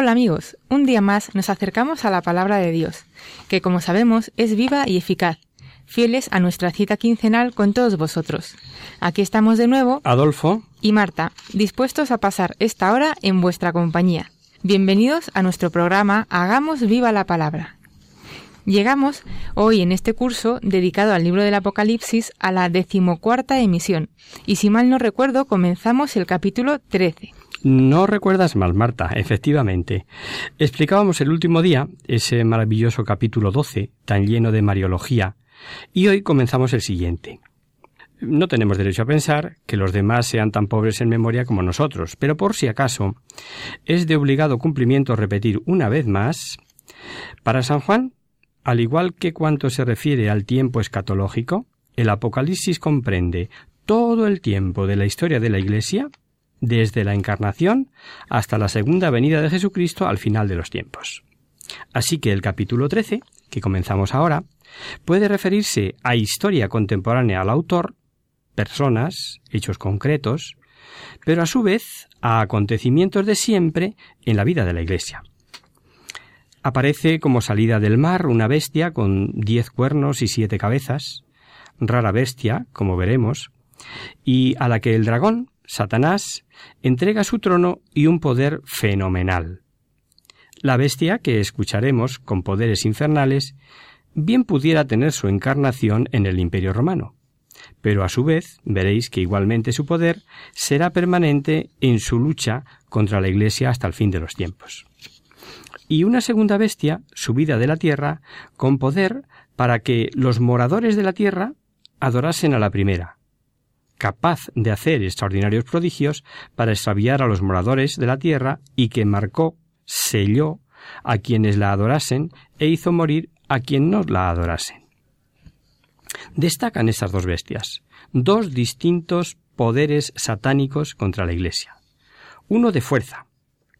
Hola amigos, un día más nos acercamos a la palabra de Dios, que como sabemos es viva y eficaz, fieles a nuestra cita quincenal con todos vosotros. Aquí estamos de nuevo, Adolfo, y Marta, dispuestos a pasar esta hora en vuestra compañía. Bienvenidos a nuestro programa Hagamos viva la palabra. Llegamos hoy en este curso dedicado al libro del Apocalipsis a la decimocuarta emisión, y si mal no recuerdo comenzamos el capítulo 13. No recuerdas mal, Marta, efectivamente. Explicábamos el último día ese maravilloso capítulo 12, tan lleno de mariología, y hoy comenzamos el siguiente. No tenemos derecho a pensar que los demás sean tan pobres en memoria como nosotros, pero por si acaso, es de obligado cumplimiento repetir una vez más, para San Juan, al igual que cuanto se refiere al tiempo escatológico, el Apocalipsis comprende todo el tiempo de la historia de la Iglesia, desde la encarnación hasta la segunda venida de Jesucristo al final de los tiempos. Así que el capítulo 13, que comenzamos ahora, puede referirse a historia contemporánea al autor, personas, hechos concretos, pero a su vez a acontecimientos de siempre en la vida de la Iglesia. Aparece como salida del mar una bestia con diez cuernos y siete cabezas, rara bestia, como veremos, y a la que el dragón, Satanás, entrega su trono y un poder fenomenal. La bestia, que escucharemos con poderes infernales, bien pudiera tener su encarnación en el Imperio romano, pero a su vez veréis que igualmente su poder será permanente en su lucha contra la Iglesia hasta el fin de los tiempos. Y una segunda bestia, subida de la tierra, con poder para que los moradores de la tierra adorasen a la primera, capaz de hacer extraordinarios prodigios para extraviar a los moradores de la tierra y que marcó, selló a quienes la adorasen e hizo morir a quien no la adorasen. Destacan estas dos bestias, dos distintos poderes satánicos contra la Iglesia. Uno de fuerza,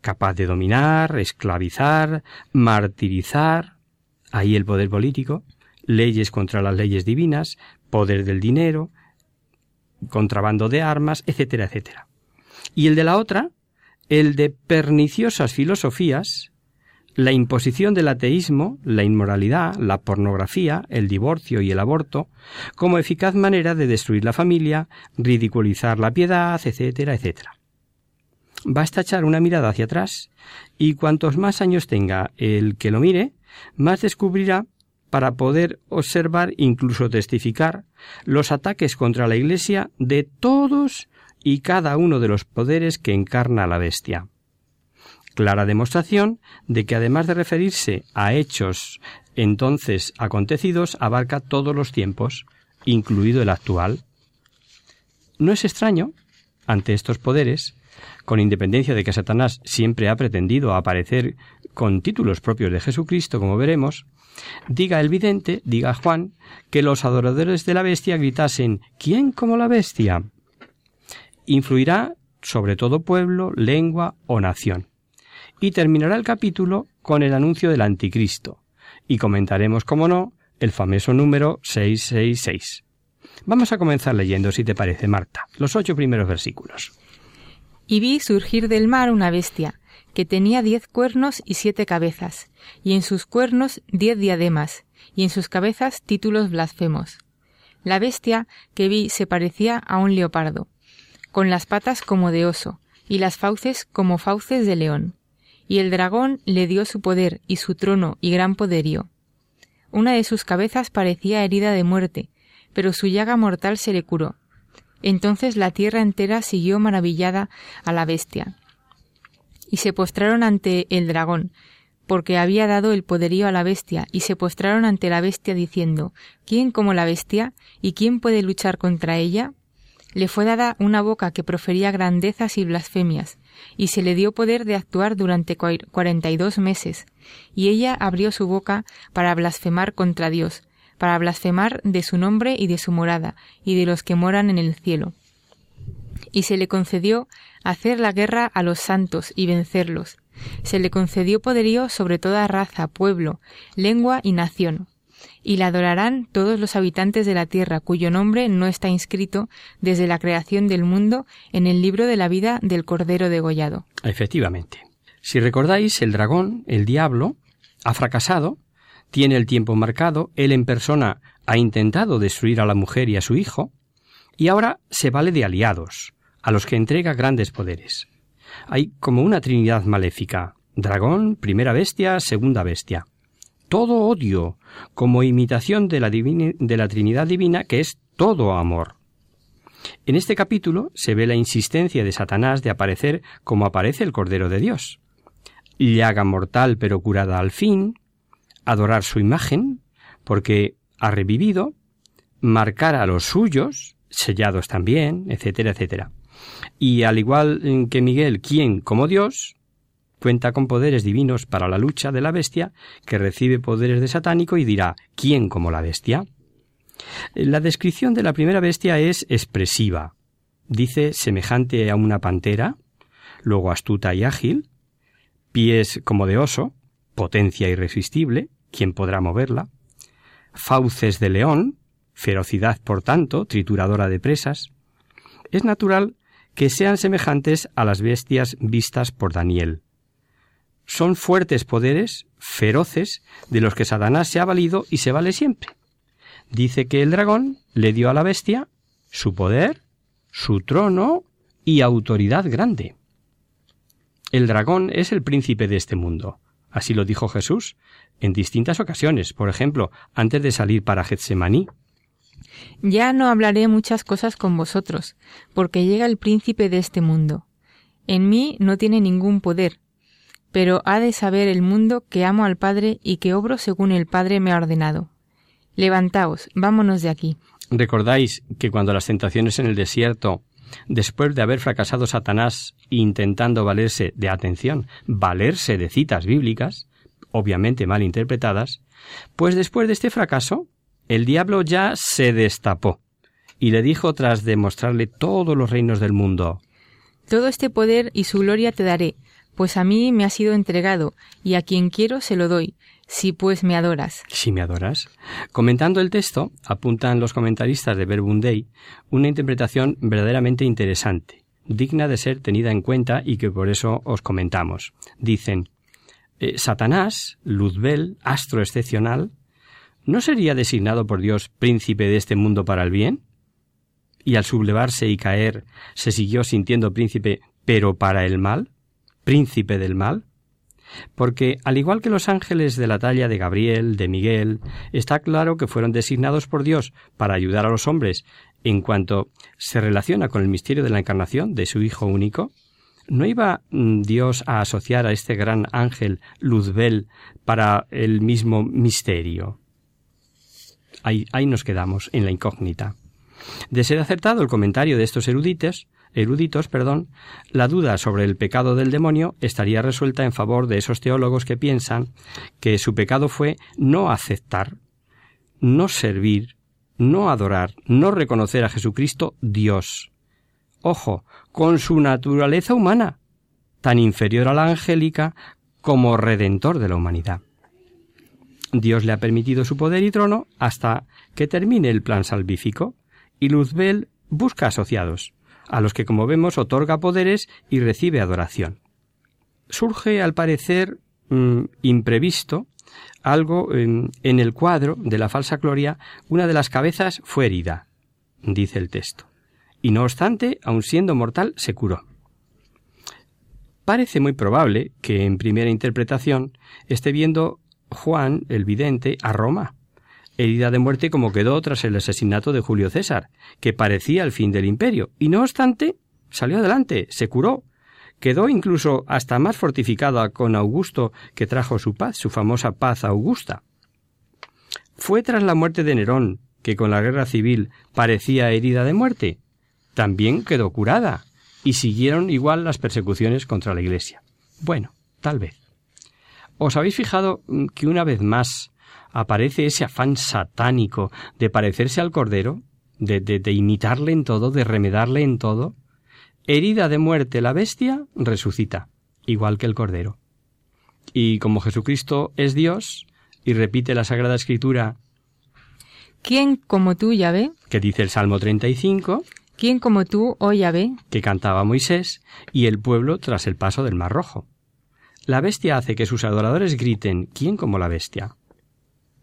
capaz de dominar, esclavizar, martirizar, ahí el poder político, leyes contra las leyes divinas, poder del dinero, contrabando de armas, etcétera, etcétera. Y el de la otra, el de perniciosas filosofías, la imposición del ateísmo, la inmoralidad, la pornografía, el divorcio y el aborto, como eficaz manera de destruir la familia, ridiculizar la piedad, etcétera, etcétera. Basta echar una mirada hacia atrás y cuantos más años tenga el que lo mire, más descubrirá para poder observar, incluso testificar, los ataques contra la Iglesia de todos y cada uno de los poderes que encarna la bestia. Clara demostración de que además de referirse a hechos entonces acontecidos, abarca todos los tiempos, incluido el actual. No es extraño, ante estos poderes, con independencia de que Satanás siempre ha pretendido aparecer con títulos propios de Jesucristo, como veremos, diga el vidente, diga Juan, que los adoradores de la bestia gritasen ¿Quién como la bestia? Influirá sobre todo pueblo, lengua o nación. Y terminará el capítulo con el anuncio del anticristo. Y comentaremos, como no, el famoso número 666. Vamos a comenzar leyendo, si te parece, Marta, los ocho primeros versículos. Y vi surgir del mar una bestia, que tenía diez cuernos y siete cabezas, y en sus cuernos diez diademas, y en sus cabezas títulos blasfemos. La bestia que vi se parecía a un leopardo, con las patas como de oso, y las fauces como fauces de león. Y el dragón le dio su poder y su trono y gran poderío. Una de sus cabezas parecía herida de muerte, pero su llaga mortal se le curó. Entonces la tierra entera siguió maravillada a la bestia. Y se postraron ante el dragón, porque había dado el poderío a la bestia, y se postraron ante la bestia diciendo ¿Quién como la bestia? ¿Y quién puede luchar contra ella? Le fue dada una boca que profería grandezas y blasfemias, y se le dio poder de actuar durante cuarenta y dos meses, y ella abrió su boca para blasfemar contra Dios, para blasfemar de su nombre y de su morada, y de los que moran en el cielo. Y se le concedió hacer la guerra a los santos y vencerlos. Se le concedió poderío sobre toda raza, pueblo, lengua y nación y la adorarán todos los habitantes de la tierra cuyo nombre no está inscrito desde la creación del mundo en el libro de la vida del Cordero degollado. Efectivamente. Si recordáis, el dragón, el diablo, ha fracasado, tiene el tiempo marcado, él en persona ha intentado destruir a la mujer y a su hijo, y ahora se vale de aliados, a los que entrega grandes poderes. Hay como una trinidad maléfica, dragón, primera bestia, segunda bestia todo odio, como imitación de la, Trinidad Divina, que es todo amor. En este capítulo se ve la insistencia de Satanás de aparecer como aparece el Cordero de Dios. Llaga mortal pero curada al fin, adorar su imagen, porque ha revivido, marcar a los suyos, sellados también, etcétera, etcétera. Y al igual que Miguel, quien como Dios, cuenta con poderes divinos para la lucha de la bestia, que recibe poderes de satánico y dirá ¿quién como la bestia? La descripción de la primera bestia es expresiva. Dice semejante a una pantera, luego astuta y ágil, pies como de oso, potencia irresistible, ¿quién podrá moverla? Fauces de león, ferocidad por tanto, trituradora de presas. Es natural que sean semejantes a las bestias vistas por Daniel, son fuertes poderes, feroces, de los que Satanás se ha valido y se vale siempre. Dice que el dragón le dio a la bestia su poder, su trono y autoridad grande. El dragón es el príncipe de este mundo. Así lo dijo Jesús en distintas ocasiones, por ejemplo, antes de salir para Getsemaní. Ya no hablaré muchas cosas con vosotros, porque llega el príncipe de este mundo. En mí no tiene ningún poder, pero ha de saber el mundo que amo al Padre y que obro según el Padre me ha ordenado. Levantaos, vámonos de aquí. ¿Recordáis que cuando las tentaciones en el desierto, después de haber fracasado Satanás intentando valerse de atención, valerse de citas bíblicas, obviamente mal interpretadas, pues después de este fracaso, el diablo ya se destapó y le dijo tras demostrarle todos los reinos del mundo Todo este poder y su gloria te daré, pues a mí me ha sido entregado, y a quien quiero se lo doy, si pues me adoras. Si me adoras. Comentando el texto, apuntan los comentaristas de Verbum una interpretación verdaderamente interesante, digna de ser tenida en cuenta y que por eso os comentamos. Dicen, eh, Satanás, Luzbel, astro excepcional, ¿no sería designado por Dios príncipe de este mundo para el bien? Y al sublevarse y caer, se siguió sintiendo príncipe, pero para el mal? príncipe del mal? Porque, al igual que los ángeles de la talla de Gabriel, de Miguel, está claro que fueron designados por Dios para ayudar a los hombres en cuanto se relaciona con el misterio de la encarnación de su Hijo único, ¿no iba mm, Dios a asociar a este gran ángel Luzbel para el mismo misterio? Ahí, nos quedamos, en la incógnita. De ser acertado el comentario de estos eruditos, eruditos, perdón, la duda sobre el pecado del demonio estaría resuelta en favor de esos teólogos que piensan que su pecado fue no aceptar, no servir, no adorar, no reconocer a Jesucristo Dios. Ojo, con su naturaleza humana, tan inferior a la angélica como redentor de la humanidad. Dios le ha permitido su poder y trono hasta que termine el plan salvífico, y Luzbel busca asociados a los que, como vemos, otorga poderes y recibe adoración. Surge, al parecer, imprevisto, algo en el cuadro de la falsa gloria, una de las cabezas fue herida, dice el texto, y no obstante, aun siendo mortal, se curó. Parece muy probable que en primera interpretación esté viendo Juan, el vidente, a Roma, herida de muerte como quedó tras el asesinato de Julio César, que parecía el fin del imperio, y no obstante salió adelante, se curó, quedó incluso hasta más fortificada con Augusto que trajo su paz, su famosa paz augusta. Fue tras la muerte de Nerón, que con la guerra civil parecía herida de muerte, también quedó curada, y siguieron igual las persecuciones contra la Iglesia. Bueno, tal vez. ¿Os habéis fijado mm, que una vez más aparece ese afán satánico de parecerse al Cordero, de, de, de imitarle en todo, de remedarle en todo? Herida de muerte la bestia, resucita, igual que el Cordero. Y como Jesucristo es Dios, y repite la Sagrada Escritura, ¿Quién como tú, Yahvé? que dice el Salmo 35, ¿Quién como tú, oh Yahvé? que cantaba Moisés, y el pueblo tras el paso del Mar Rojo. La bestia hace que sus adoradores griten ¿quién como la bestia?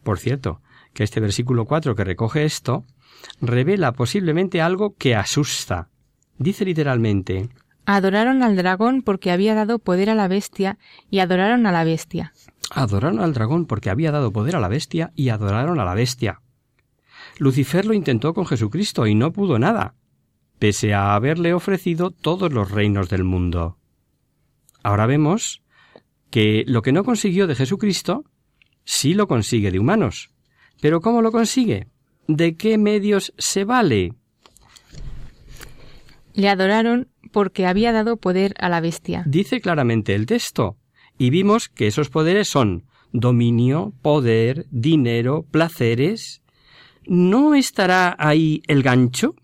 Por cierto, que este versículo 4 que recoge esto revela posiblemente algo que asusta. Dice literalmente Adoraron al dragón porque había dado poder a la bestia y adoraron a la bestia. Adoraron al dragón porque había dado poder a la bestia y adoraron a la bestia. Lucifer lo intentó con Jesucristo y no pudo nada, pese a haberle ofrecido todos los reinos del mundo. Ahora vemos que lo que no consiguió de Jesucristo, sí lo consigue de humanos. Pero ¿cómo lo consigue? ¿De qué medios se vale? Le adoraron porque había dado poder a la bestia. Dice claramente el texto, y vimos que esos poderes son dominio, poder, dinero, placeres. ¿No estará ahí el gancho?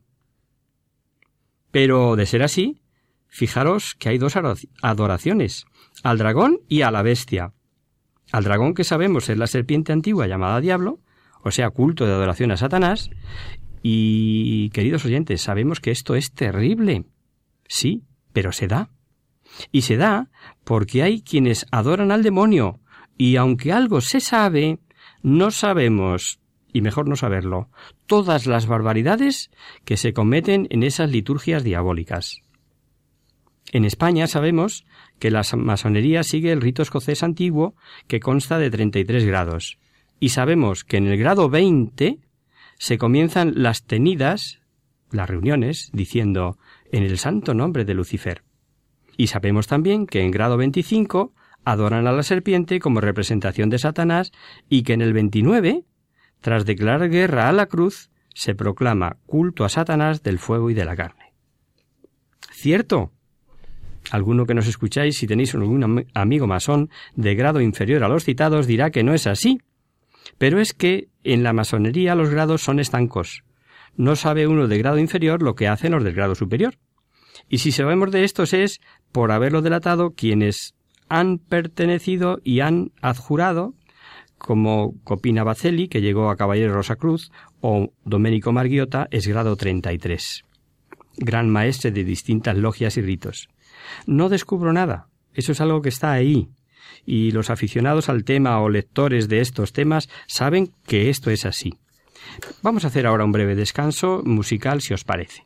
Pero, de ser así, fijaros que hay dos adoraciones, al dragón y a la bestia. Al dragón que sabemos es la serpiente antigua llamada diablo, o sea, culto de adoración a Satanás, y, queridos oyentes, sabemos que esto es terrible. Sí, pero se da. Y se da porque hay quienes adoran al demonio, y aunque algo se sabe, no sabemos, y mejor no saberlo, todas las barbaridades que se cometen en esas liturgias diabólicas. En España sabemos que la masonería sigue el rito escocés antiguo que consta de 33 grados, y sabemos que en el grado 20 se comienzan las tenidas, las reuniones, diciendo en el santo nombre de Lucifer. Y sabemos también que en grado 25 adoran a la serpiente como representación de Satanás y que en el 29, tras declarar guerra a la cruz, se proclama culto a Satanás del fuego y de la carne. ¿Cierto? Alguno que nos escucháis, si tenéis algún amigo masón de grado inferior a los citados, dirá que no es así, pero es que en la masonería los grados son estancos. No sabe uno de grado inferior lo que hacen los del grado superior. Y si sabemos de estos es por haberlo delatado quienes han pertenecido y han adjurado, como Copina Bacelli, que llegó a Caballero Rosacruz, o Domenico Marghiota, es grado 33. Gran maestre de distintas logias y ritos. No descubro nada. Eso es algo que está ahí, y los aficionados al tema o lectores de estos temas saben que esto es así. Vamos a hacer ahora un breve descanso musical si os parece.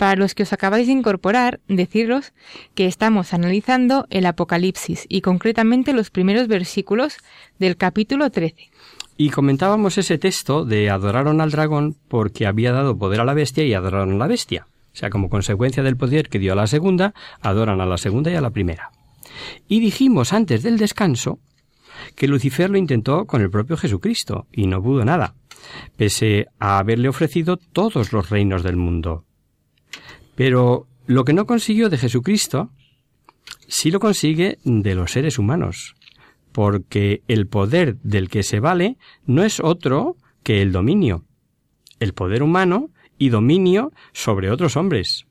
Para los que os acabáis de incorporar, deciros que estamos analizando el Apocalipsis y concretamente los primeros versículos del capítulo 13. Y comentábamos ese texto de adoraron al dragón porque había dado poder a la bestia y adoraron a la bestia. O sea, como consecuencia del poder que dio a la segunda, adoran a la segunda y a la primera. Y dijimos antes del descanso que Lucifer lo intentó con el propio Jesucristo y no pudo nada, pese a haberle ofrecido todos los reinos del mundo. Pero lo que no consiguió de Jesucristo, sí lo consigue de los seres humanos, porque el poder del que se vale no es otro que el dominio, el poder humano y dominio sobre otros hombres,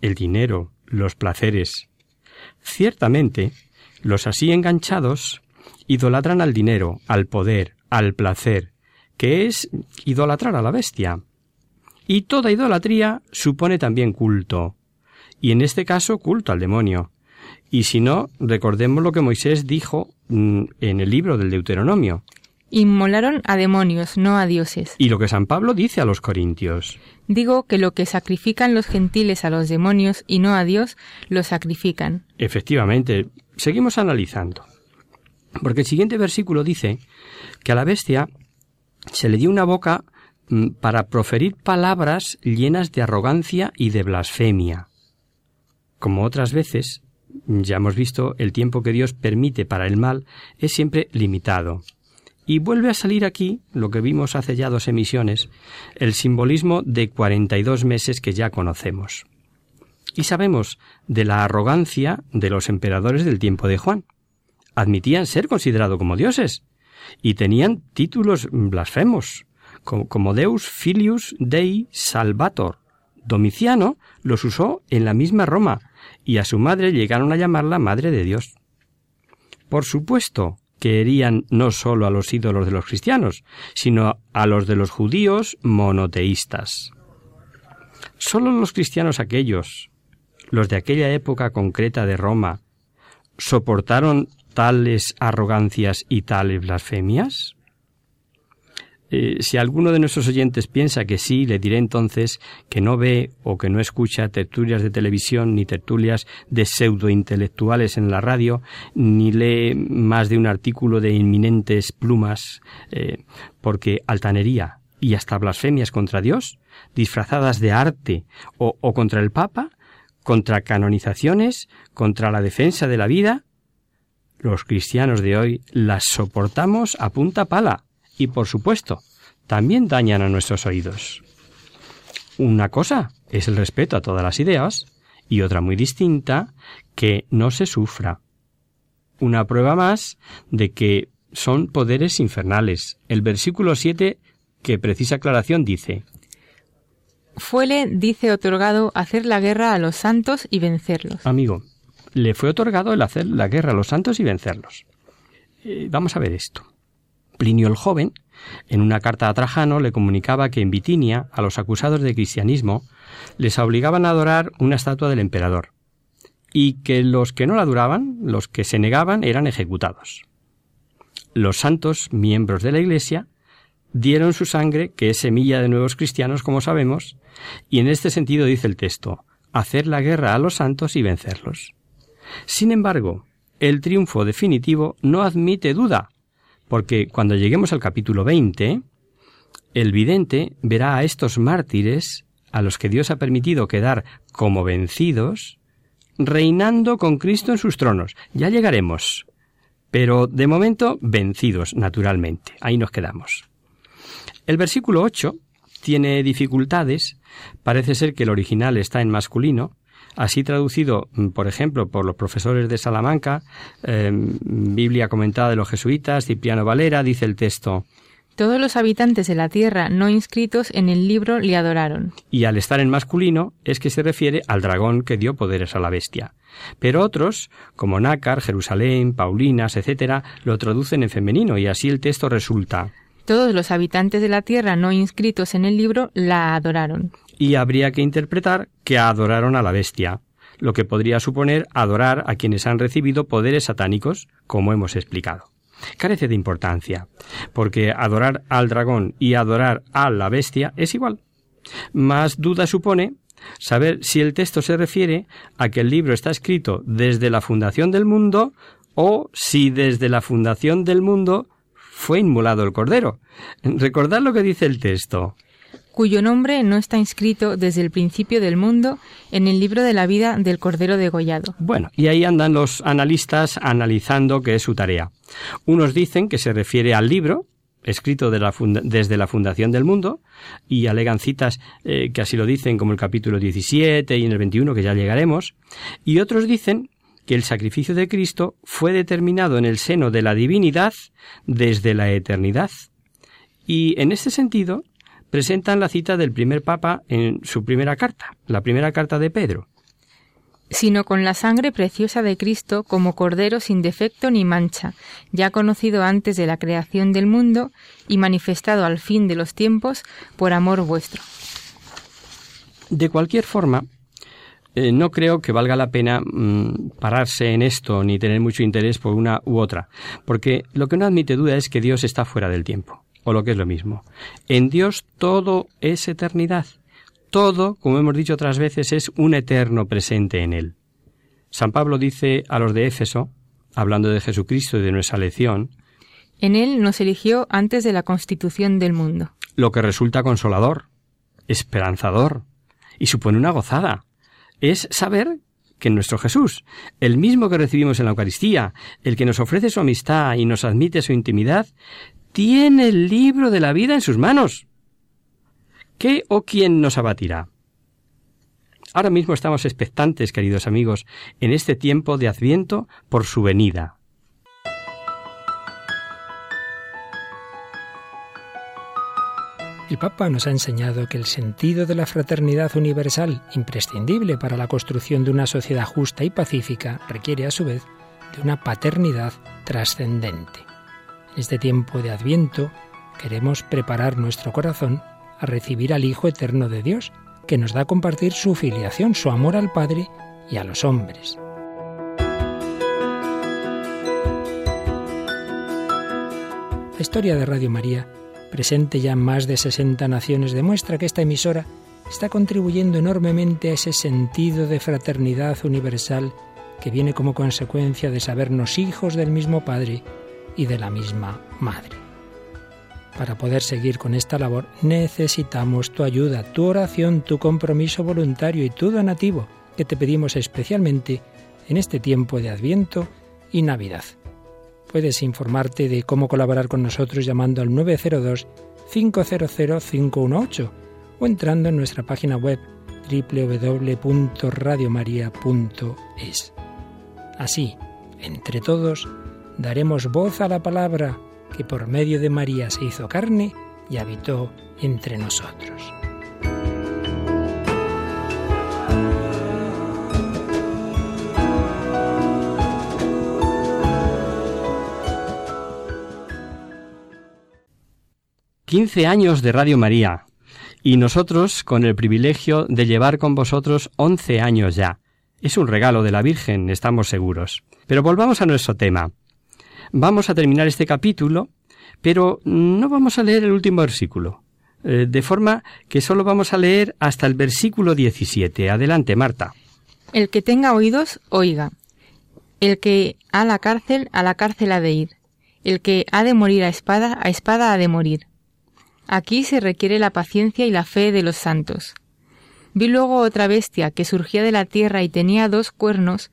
el dinero, los placeres. Ciertamente, los así enganchados idolatran al dinero, al poder, al placer, que es idolatrar a la bestia. Y toda idolatría supone también culto, y en este caso culto al demonio. Y si no, recordemos lo que Moisés dijo mm, en el libro del Deuteronomio. Inmolaron a demonios, no a dioses. Y lo que San Pablo dice a los corintios. Digo que lo que sacrifican los gentiles a los demonios y no a Dios, lo sacrifican. Efectivamente, seguimos analizando. Porque el siguiente versículo dice que a la bestia se le dio una boca para proferir palabras llenas de arrogancia y de blasfemia. Como otras veces, ya hemos visto, el tiempo que Dios permite para el mal es siempre limitado. Y vuelve a salir aquí, lo que vimos hace ya dos emisiones, el simbolismo de cuarenta y dos meses que ya conocemos. Y sabemos de la arrogancia de los emperadores del tiempo de Juan. Admitían ser considerados como dioses y tenían títulos blasfemos, como Deus Filius Dei Salvator. Domiciano los usó en la misma Roma y a su madre llegaron a llamarla Madre de Dios. Por supuesto que herían no solo a los ídolos de los cristianos, sino a los de los judíos monoteístas. Solo los cristianos aquellos, los de aquella época concreta de Roma, soportaron tales arrogancias y tales blasfemias? Eh, si alguno de nuestros oyentes piensa que sí, le diré entonces que no ve o que no escucha tertulias de televisión ni tertulias de pseudointelectuales en la radio, ni lee más de un artículo de inminentes plumas, eh, porque altanería y hasta blasfemias contra Dios, disfrazadas de arte o, o contra el Papa, contra canonizaciones, contra la defensa de la vida, los cristianos de hoy las soportamos a punta pala y, por supuesto, también dañan a nuestros oídos. Una cosa es el respeto a todas las ideas y otra muy distinta, que no se sufra. Una prueba más de que son poderes infernales. El versículo 7, que precisa aclaración, dice Fuele, dice, otorgado hacer la guerra a los santos y vencerlos. Amigo, le fue otorgado el hacer la guerra a los santos y vencerlos. Eh, vamos a ver esto. Plinio el joven, en una carta a Trajano, le comunicaba que en Bitinia, a los acusados de cristianismo, les obligaban a adorar una estatua del emperador, y que los que no la adoraban, los que se negaban, eran ejecutados. Los santos, miembros de la Iglesia, dieron su sangre, que es semilla de nuevos cristianos, como sabemos, y en este sentido dice el texto, hacer la guerra a los santos y vencerlos. Sin embargo, el triunfo definitivo no admite duda, porque cuando lleguemos al capítulo 20, el vidente verá a estos mártires, a los que Dios ha permitido quedar como vencidos, reinando con Cristo en sus tronos. Ya llegaremos, pero de momento vencidos, naturalmente. Ahí nos quedamos. El versículo 8 tiene dificultades, parece ser que el original está en masculino, Así traducido, mm, por ejemplo, por los profesores de Salamanca, em, Biblia comentada de los jesuitas, Cipriano Valera, dice el texto, Todos los habitantes de la tierra no inscritos en el libro le adoraron. Y al estar en masculino es que se refiere al dragón que dio poderes a la bestia. Pero otros, como Nácar, Jerusalén, Paulinas, etc., lo traducen en femenino y así el texto resulta todos los habitantes de la tierra no inscritos en el libro la adoraron. Y habría que interpretar que adoraron a la bestia, lo que podría suponer adorar a quienes han recibido poderes satánicos, como hemos explicado. Carece de importancia, porque adorar al dragón y adorar a la bestia es igual. Más duda supone saber si el texto se refiere a que el libro está escrito desde la fundación del mundo o si desde la fundación del mundo fue inmolado el cordero. Recordad lo que dice el texto cuyo nombre no está inscrito desde el principio del mundo en el libro de la vida del Cordero degollado. Bueno, y ahí andan los analistas analizando qué es su tarea. Unos dicen que se refiere al libro, escrito desde la fundación del mundo, y alegan citas eh, que así lo dicen, como el capítulo 17 y en el 21, que ya llegaremos, y otros dicen que el sacrificio de Cristo fue determinado en el seno de la divinidad desde la eternidad. Y en este sentido, presentan la cita del primer papa en su primera carta, la primera carta de Pedro. Sino con la sangre preciosa de Cristo como Cordero sin defecto ni mancha, ya conocido antes de la creación del mundo y manifestado al fin de los tiempos por amor vuestro. De cualquier forma, eh, no creo que valga la pena mm, pararse en esto ni tener mucho interés por una u otra, porque lo que no admite duda es que Dios está fuera del tiempo o lo que es lo mismo. En Dios todo es eternidad. Todo, como hemos dicho otras veces, es un eterno presente en Él. San Pablo dice a los de Éfeso, hablando de Jesucristo y de nuestra lección, En Él nos eligió antes de la constitución del mundo. Lo que resulta consolador, esperanzador y supone una gozada. Es saber que nuestro Jesús, el mismo que recibimos en la Eucaristía, el que nos ofrece su amistad y nos admite su intimidad, tiene el libro de la vida en sus manos. ¿Qué o quién nos abatirá? Ahora mismo estamos expectantes, queridos amigos, en este tiempo de Adviento por su venida. El Papa nos ha enseñado que el sentido de la fraternidad universal, imprescindible para la construcción de una sociedad justa y pacífica, requiere a su vez de una paternidad trascendente. En este tiempo de Adviento queremos preparar nuestro corazón a recibir al Hijo Eterno de Dios, que nos da a compartir su filiación, su amor al Padre y a los hombres. La historia de Radio María, presente ya en más de 60 naciones, demuestra que esta emisora está contribuyendo enormemente a ese sentido de fraternidad universal que viene como consecuencia de sabernos hijos del mismo Padre y de la misma Madre. Para poder seguir con esta labor necesitamos tu ayuda, tu oración, tu compromiso voluntario y tu donativo, que te pedimos especialmente en este tiempo de Adviento y Navidad. Puedes informarte de cómo colaborar con nosotros llamando al 902 500 518 o entrando en nuestra página web www.radiomaria.es. Así, entre todos, daremos voz a la palabra que por medio de María se hizo carne y habitó entre nosotros. Quince años de Radio María y nosotros con el privilegio de llevar con vosotros once años ya. Es un regalo de la Virgen, estamos seguros. Pero volvamos a nuestro tema. Vamos a terminar este capítulo, pero no vamos a leer el último versículo, eh, de forma que solo vamos a leer hasta el versículo 17. Adelante, Marta. El que tenga oídos, oiga. El que a la cárcel, a la cárcel ha de ir. El que ha de morir a espada, a espada ha de morir. Aquí se requiere la paciencia y la fe de los santos. Vi luego otra bestia que surgía de la tierra y tenía dos cuernos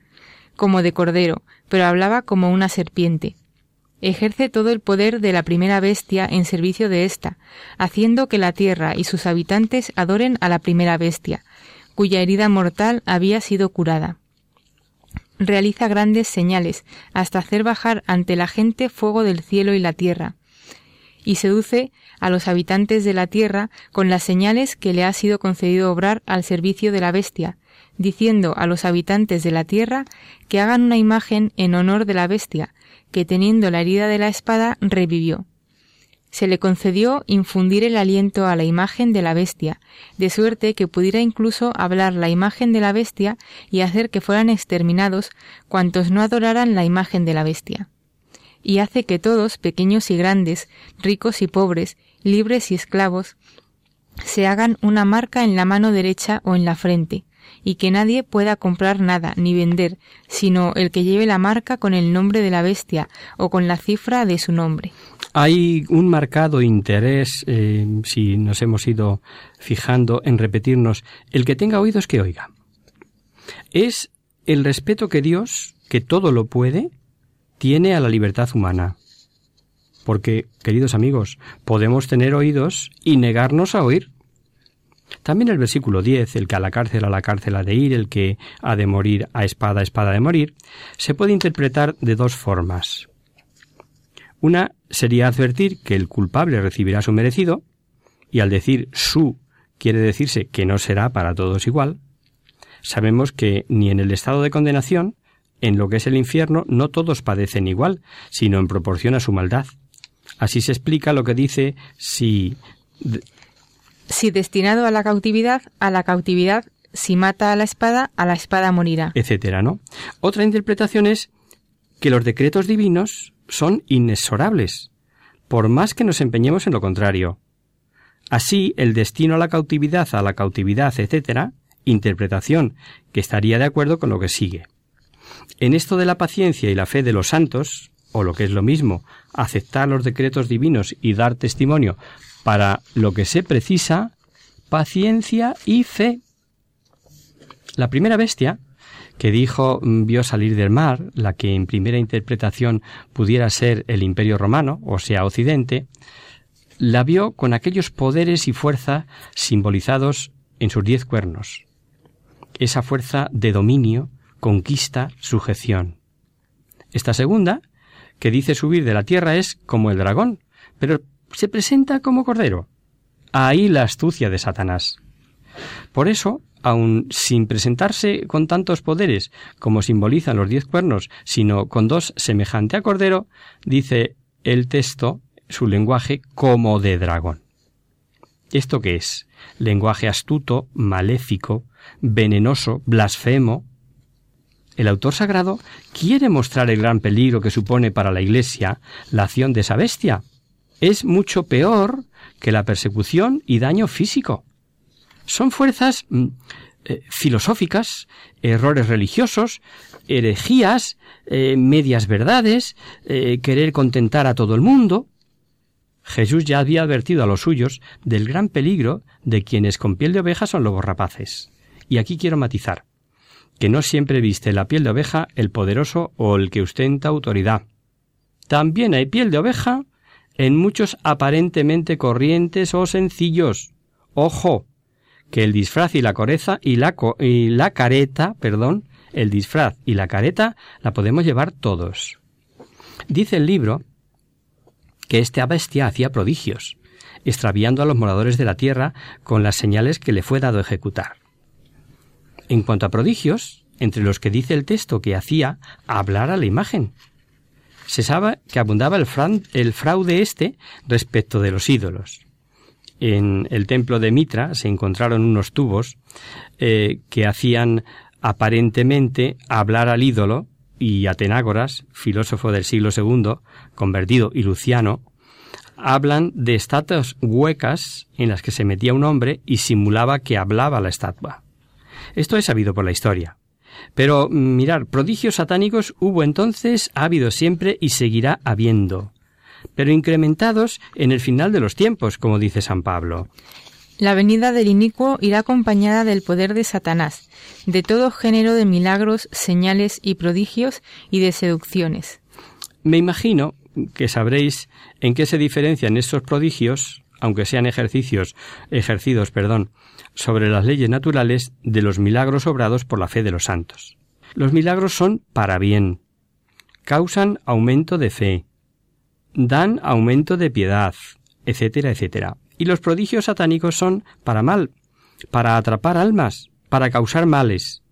como de cordero, pero hablaba como una serpiente ejerce todo el poder de la primera bestia en servicio de ésta, haciendo que la tierra y sus habitantes adoren a la primera bestia, cuya herida mortal había sido curada. Realiza grandes señales, hasta hacer bajar ante la gente fuego del cielo y la tierra. Y seduce a los habitantes de la tierra con las señales que le ha sido concedido obrar al servicio de la bestia, diciendo a los habitantes de la tierra que hagan una imagen en honor de la bestia, que teniendo la herida de la espada revivió. Se le concedió infundir el aliento a la imagen de la bestia, de suerte que pudiera incluso hablar la imagen de la bestia y hacer que fueran exterminados cuantos no adoraran la imagen de la bestia. Y hace que todos, pequeños y grandes, ricos y pobres, libres y esclavos, se hagan una marca en la mano derecha o en la frente, y que nadie pueda comprar nada ni vender, sino el que lleve la marca con el nombre de la bestia o con la cifra de su nombre. Hay un marcado interés, eh, si nos hemos ido fijando en repetirnos, el que tenga oídos que oiga. Es el respeto que Dios, que todo lo puede, tiene a la libertad humana. Porque, queridos amigos, podemos tener oídos y negarnos a oír. También el versículo 10, el que a la cárcel a la cárcel ha de ir, el que ha de morir a espada a espada de morir, se puede interpretar de dos formas. Una sería advertir que el culpable recibirá su merecido, y al decir su quiere decirse que no será para todos igual. Sabemos que ni en el estado de condenación, en lo que es el infierno, no todos padecen igual, sino en proporción a su maldad. Así se explica lo que dice si si destinado a la cautividad, a la cautividad, si mata a la espada, a la espada morirá. Etcétera, ¿no? Otra interpretación es que los decretos divinos son inexorables, por más que nos empeñemos en lo contrario. Así, el destino a la cautividad, a la cautividad, etcétera, interpretación que estaría de acuerdo con lo que sigue. En esto de la paciencia y la fe de los santos, o lo que es lo mismo, aceptar los decretos divinos y dar testimonio para lo que se precisa, paciencia y fe. La primera bestia que dijo mm, vio salir del mar, la que en primera interpretación pudiera ser el imperio romano, o sea, Occidente, la vio con aquellos poderes y fuerza simbolizados en sus diez cuernos. Esa fuerza de dominio, conquista, sujeción. Esta segunda, que dice subir de la tierra, es como el dragón, pero se presenta como cordero. Ahí la astucia de Satanás. Por eso, aun sin presentarse con tantos poderes como simbolizan los diez cuernos, sino con dos semejante a cordero, dice el texto, su lenguaje, como de dragón. ¿Esto qué es? Lenguaje astuto, maléfico, venenoso, blasfemo. El autor sagrado quiere mostrar el gran peligro que supone para la Iglesia la acción de esa bestia, es mucho peor que la persecución y daño físico. Son fuerzas mm, eh, filosóficas, errores religiosos, herejías, eh, medias verdades, eh, querer contentar a todo el mundo. Jesús ya había advertido a los suyos del gran peligro de quienes con piel de oveja son lobos rapaces. Y aquí quiero matizar que no siempre viste la piel de oveja el poderoso o el que ostenta autoridad. También hay piel de oveja en muchos aparentemente corrientes o sencillos. Ojo, que el disfraz y la coreza y la, y la careta, perdón, el disfraz y la careta la podemos llevar todos. Dice el libro que esta bestia hacía prodigios, extraviando a los moradores de la tierra con las señales que le fue dado ejecutar. En cuanto a prodigios, entre los que dice el texto que hacía hablar a la imagen, se sabe que abundaba el, fraude este respecto de los ídolos. En el templo de Mitra se encontraron unos tubos eh, que hacían aparentemente hablar al ídolo y Atenágoras, filósofo del siglo II, convertido y Luciano, hablan de estatuas huecas en las que se metía un hombre y simulaba que hablaba la estatua. Esto es sabido por la historia. Pero mirar, prodigios satánicos hubo entonces, ha habido siempre y seguirá habiendo, pero incrementados en el final de los tiempos, como dice San Pablo. La venida del inicuo irá acompañada del poder de Satanás, de todo género de milagros, señales y prodigios y de seducciones. Me imagino que sabréis en qué se diferencian estos prodigios, aunque sean ejercicios, ejercidos, perdón, sobre las leyes naturales de los milagros obrados por la fe de los santos. Los milagros son para bien, causan aumento de fe, dan aumento de piedad, etcétera, etcétera. Y los prodigios satánicos son para mal, para atrapar almas, para causar males.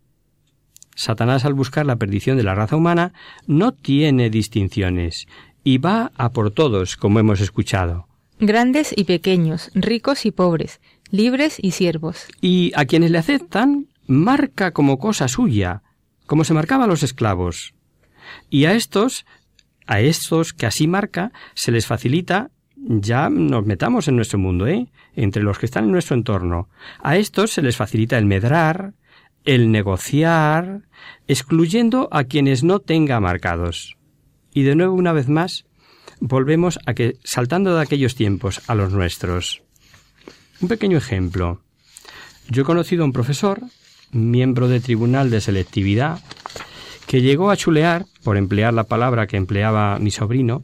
Satanás al buscar la perdición de la raza humana no tiene distinciones y va a por todos, como hemos escuchado. Grandes y pequeños, ricos y pobres, libres y siervos. Y a quienes le aceptan, marca como cosa suya, como se marcaba a los esclavos. Y a estos, a estos que así marca, se les facilita ya nos metamos en nuestro mundo, ¿eh? Entre los que están en nuestro entorno. A estos se les facilita el medrar, el negociar, excluyendo a quienes no tenga marcados. Y de nuevo, una vez más, volvemos a que, saltando de aquellos tiempos a los nuestros. Un pequeño ejemplo. Yo he conocido a un profesor, miembro de tribunal de selectividad, que llegó a chulear, por emplear la palabra que empleaba mi sobrino,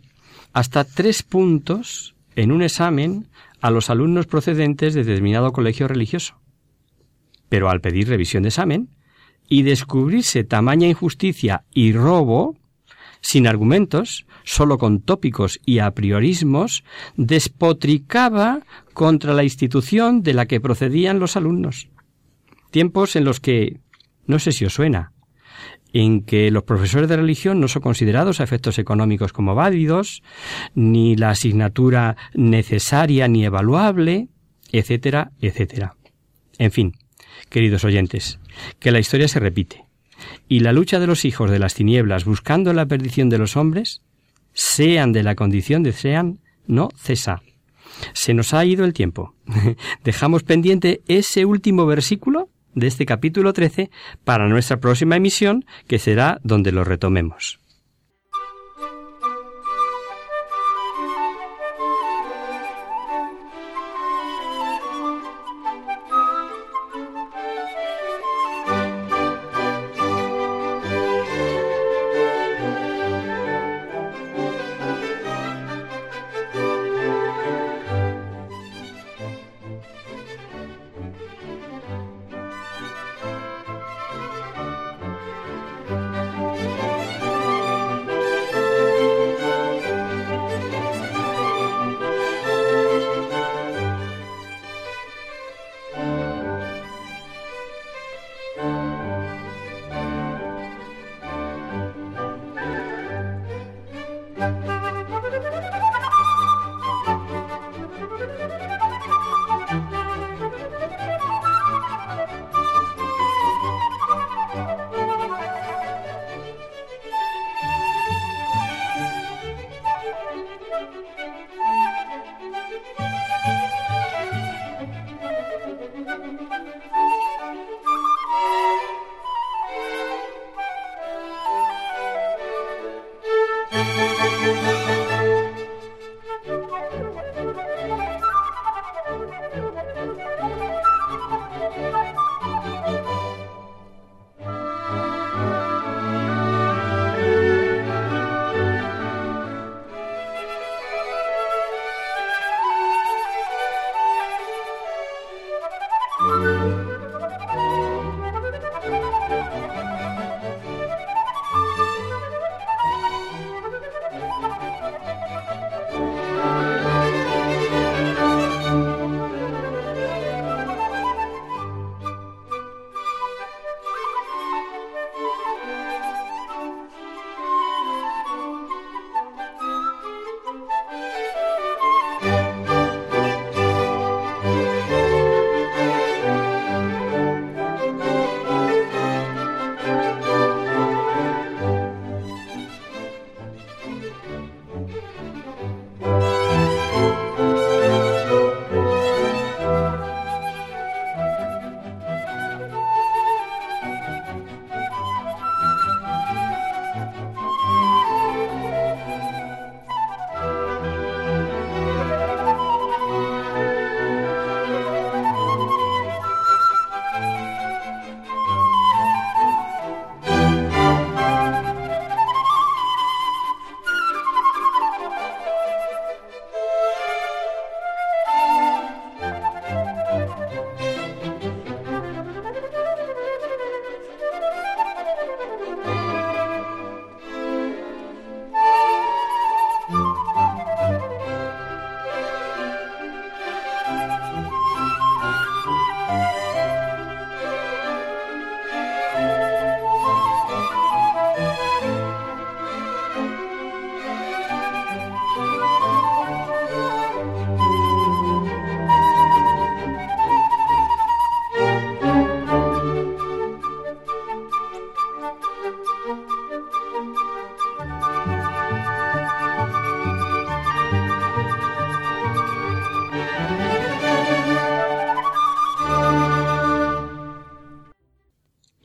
hasta tres puntos en un examen a los alumnos procedentes de determinado colegio religioso. Pero al pedir revisión de examen y descubrirse tamaña injusticia y robo, sin argumentos, solo con tópicos y a priorismos, despotricaba contra la institución de la que procedían los alumnos. Tiempos en los que, no sé si os suena, en que los profesores de religión no son considerados a efectos económicos como válidos, ni la asignatura necesaria ni evaluable, etcétera, etcétera. En fin, queridos oyentes, que la historia se repite, y la lucha de los hijos de las tinieblas buscando la perdición de los hombres, sean de la condición de sean, no cesa. Se nos ha ido el tiempo. Dejamos pendiente ese último versículo de este capítulo 13 para nuestra próxima emisión, que será donde lo retomemos.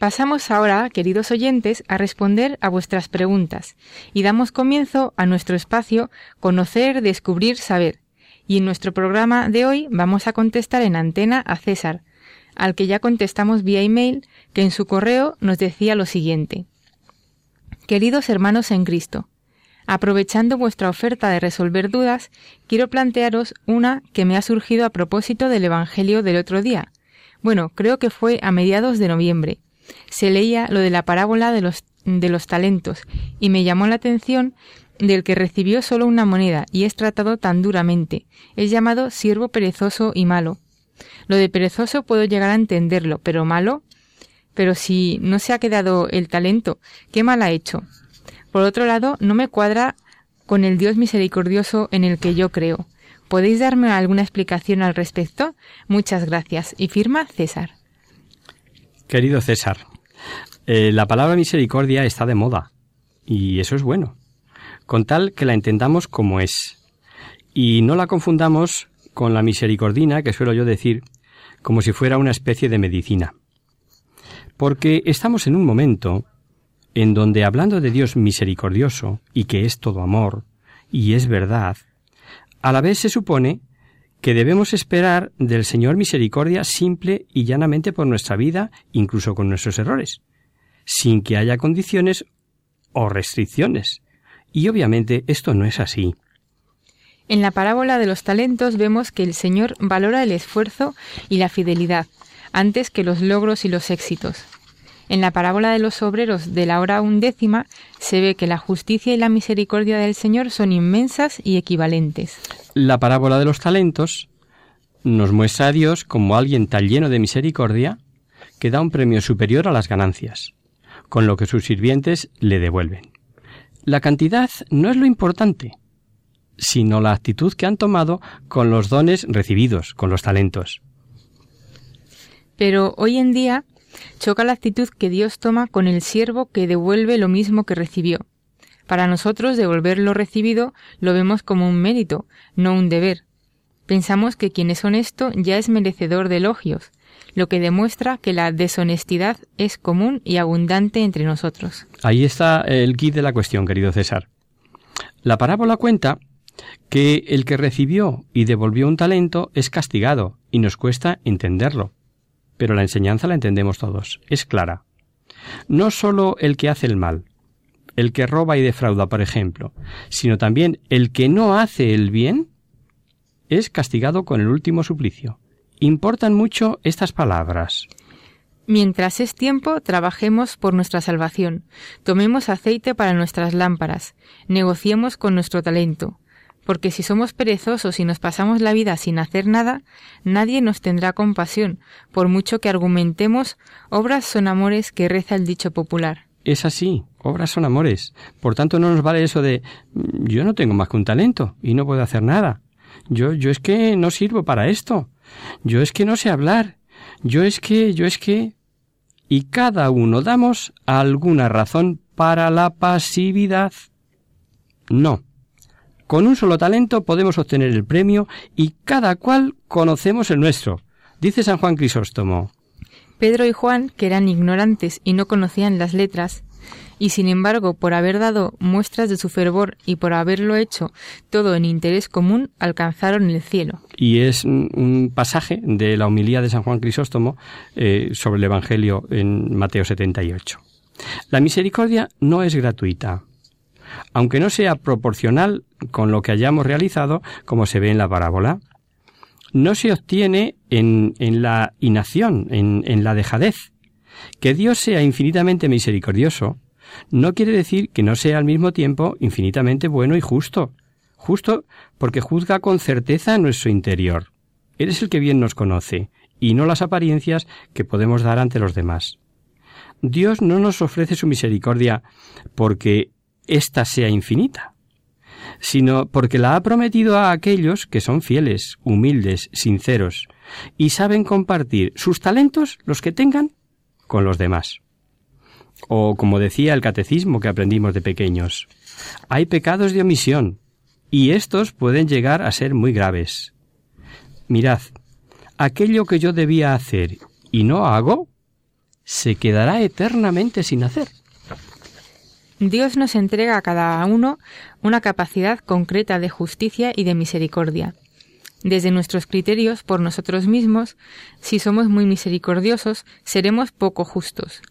Pasamos ahora, queridos oyentes, a responder a vuestras preguntas y damos comienzo a nuestro espacio Conocer, Descubrir, Saber. Y en nuestro programa de hoy vamos a contestar en antena a César, al que ya contestamos vía email, que en su correo nos decía lo siguiente. Queridos hermanos en Cristo, aprovechando vuestra oferta de resolver dudas, quiero plantearos una que me ha surgido a propósito del Evangelio del otro día. Bueno, creo que fue a mediados de noviembre, se leía lo de la parábola de los, de los talentos y me llamó la atención del que recibió solo una moneda y es tratado tan duramente. Es llamado siervo perezoso y malo. Lo de perezoso puedo llegar a entenderlo, pero malo. Pero si no se ha quedado el talento, ¿qué mal ha hecho? Por otro lado, no me cuadra con el Dios misericordioso en el que yo creo. ¿Podéis darme alguna explicación al respecto? Muchas gracias. Y firma César. Querido César, eh, la palabra misericordia está de moda y eso es bueno, con tal que la entendamos como es y no la confundamos con la misericordina que suelo yo decir como si fuera una especie de medicina. Porque estamos en un momento en donde hablando de Dios misericordioso y que es todo amor y es verdad, a la vez se supone que debemos esperar del Señor misericordia simple y llanamente por nuestra vida, incluso con nuestros errores, sin que haya condiciones o restricciones. Y obviamente esto no es así. En la parábola de los talentos vemos que el Señor valora el esfuerzo y la fidelidad antes que los logros y los éxitos. En la parábola de los obreros de la hora undécima se ve que la justicia y la misericordia del Señor son inmensas y equivalentes. La parábola de los talentos nos muestra a Dios como alguien tan lleno de misericordia que da un premio superior a las ganancias, con lo que sus sirvientes le devuelven. La cantidad no es lo importante, sino la actitud que han tomado con los dones recibidos, con los talentos. Pero hoy en día choca la actitud que Dios toma con el siervo que devuelve lo mismo que recibió. Para nosotros devolver lo recibido lo vemos como un mérito, no un deber. Pensamos que quien es honesto ya es merecedor de elogios, lo que demuestra que la deshonestidad es común y abundante entre nosotros. Ahí está el kit de la cuestión, querido César. La parábola cuenta que el que recibió y devolvió un talento es castigado y nos cuesta entenderlo pero la enseñanza la entendemos todos, es clara. No sólo el que hace el mal, el que roba y defrauda, por ejemplo, sino también el que no hace el bien, es castigado con el último suplicio. Importan mucho estas palabras. Mientras es tiempo, trabajemos por nuestra salvación, tomemos aceite para nuestras lámparas, negociemos con nuestro talento, porque si somos perezosos y nos pasamos la vida sin hacer nada, nadie nos tendrá compasión, por mucho que argumentemos obras son amores que reza el dicho popular. Es así, obras son amores. Por tanto, no nos vale eso de yo no tengo más que un talento y no puedo hacer nada. Yo, yo es que no sirvo para esto. Yo es que no sé hablar. Yo es que, yo es que. Y cada uno damos alguna razón para la pasividad. No, con un solo talento podemos obtener el premio y cada cual conocemos el nuestro. Dice San Juan Crisóstomo. Pedro y Juan, que eran ignorantes y no conocían las letras, y sin embargo, por haber dado muestras de su fervor y por haberlo hecho todo en interés común, alcanzaron el cielo. Y es un pasaje de la homilía de San Juan Crisóstomo eh, sobre el Evangelio en Mateo 78. La misericordia no es gratuita aunque no sea proporcional con lo que hayamos realizado, como se ve en la parábola. No se obtiene en, la inacción, en, en la dejadez. Que Dios sea infinitamente misericordioso no quiere decir que no sea al mismo tiempo infinitamente bueno y justo. Justo porque juzga con certeza nuestro interior. Eres el que bien nos conoce, y no las apariencias que podemos dar ante los demás. Dios no nos ofrece su misericordia porque ésta sea infinita, sino porque la ha prometido a aquellos que son fieles, humildes, sinceros, y saben compartir sus talentos, los que tengan, con los demás. O como decía el catecismo que aprendimos de pequeños, hay pecados de omisión, y estos pueden llegar a ser muy graves. Mirad, aquello que yo debía hacer y no hago, se quedará eternamente sin hacer. Dios nos entrega a cada uno una capacidad concreta de justicia y de misericordia. Desde nuestros criterios por nosotros mismos, si somos muy misericordiosos, seremos poco justos.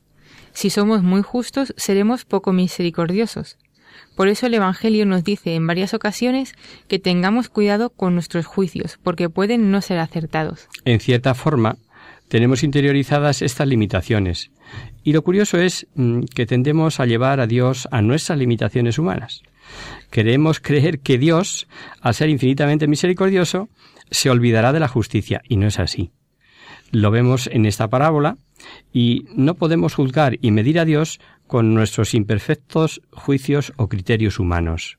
Si somos muy justos, seremos poco misericordiosos. Por eso el Evangelio nos dice en varias ocasiones que tengamos cuidado con nuestros juicios, porque pueden no ser acertados. En cierta forma, tenemos interiorizadas estas limitaciones. Y lo curioso es mm, que tendemos a llevar a Dios a nuestras limitaciones humanas. Queremos creer que Dios, al ser infinitamente misericordioso, se olvidará de la justicia, y no es así. Lo vemos en esta parábola, y no podemos juzgar y medir a Dios con nuestros imperfectos juicios o criterios humanos.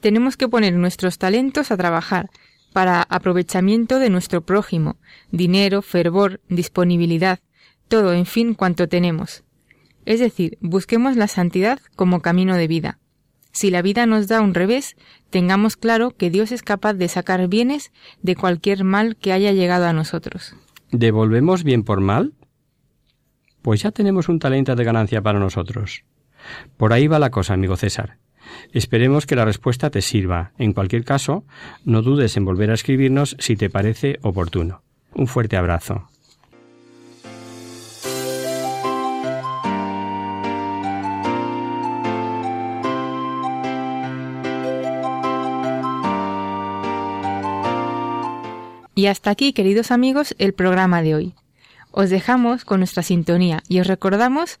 Tenemos que poner nuestros talentos a trabajar para aprovechamiento de nuestro prójimo, dinero, fervor, disponibilidad, todo, en fin, cuanto tenemos. Es decir, busquemos la santidad como camino de vida. Si la vida nos da un revés, tengamos claro que Dios es capaz de sacar bienes de cualquier mal que haya llegado a nosotros. ¿Devolvemos bien por mal? Pues ya tenemos un talento de ganancia para nosotros. Por ahí va la cosa, amigo César. Esperemos que la respuesta te sirva. En cualquier caso, no dudes en volver a escribirnos si te parece oportuno. Un fuerte abrazo. Y hasta aquí, queridos amigos, el programa de hoy. Os dejamos con nuestra sintonía y os recordamos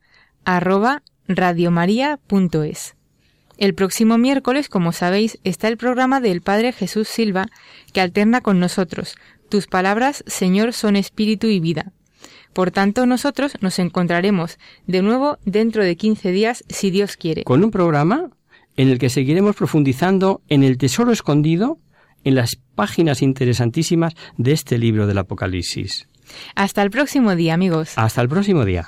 arroba radiomaria.es. El próximo miércoles, como sabéis, está el programa del Padre Jesús Silva, que alterna con nosotros. Tus palabras, Señor, son espíritu y vida. Por tanto, nosotros nos encontraremos de nuevo dentro de 15 días, si Dios quiere. Con un programa en el que seguiremos profundizando en el tesoro escondido en las páginas interesantísimas de este libro del Apocalipsis. Hasta el próximo día, amigos. Hasta el próximo día.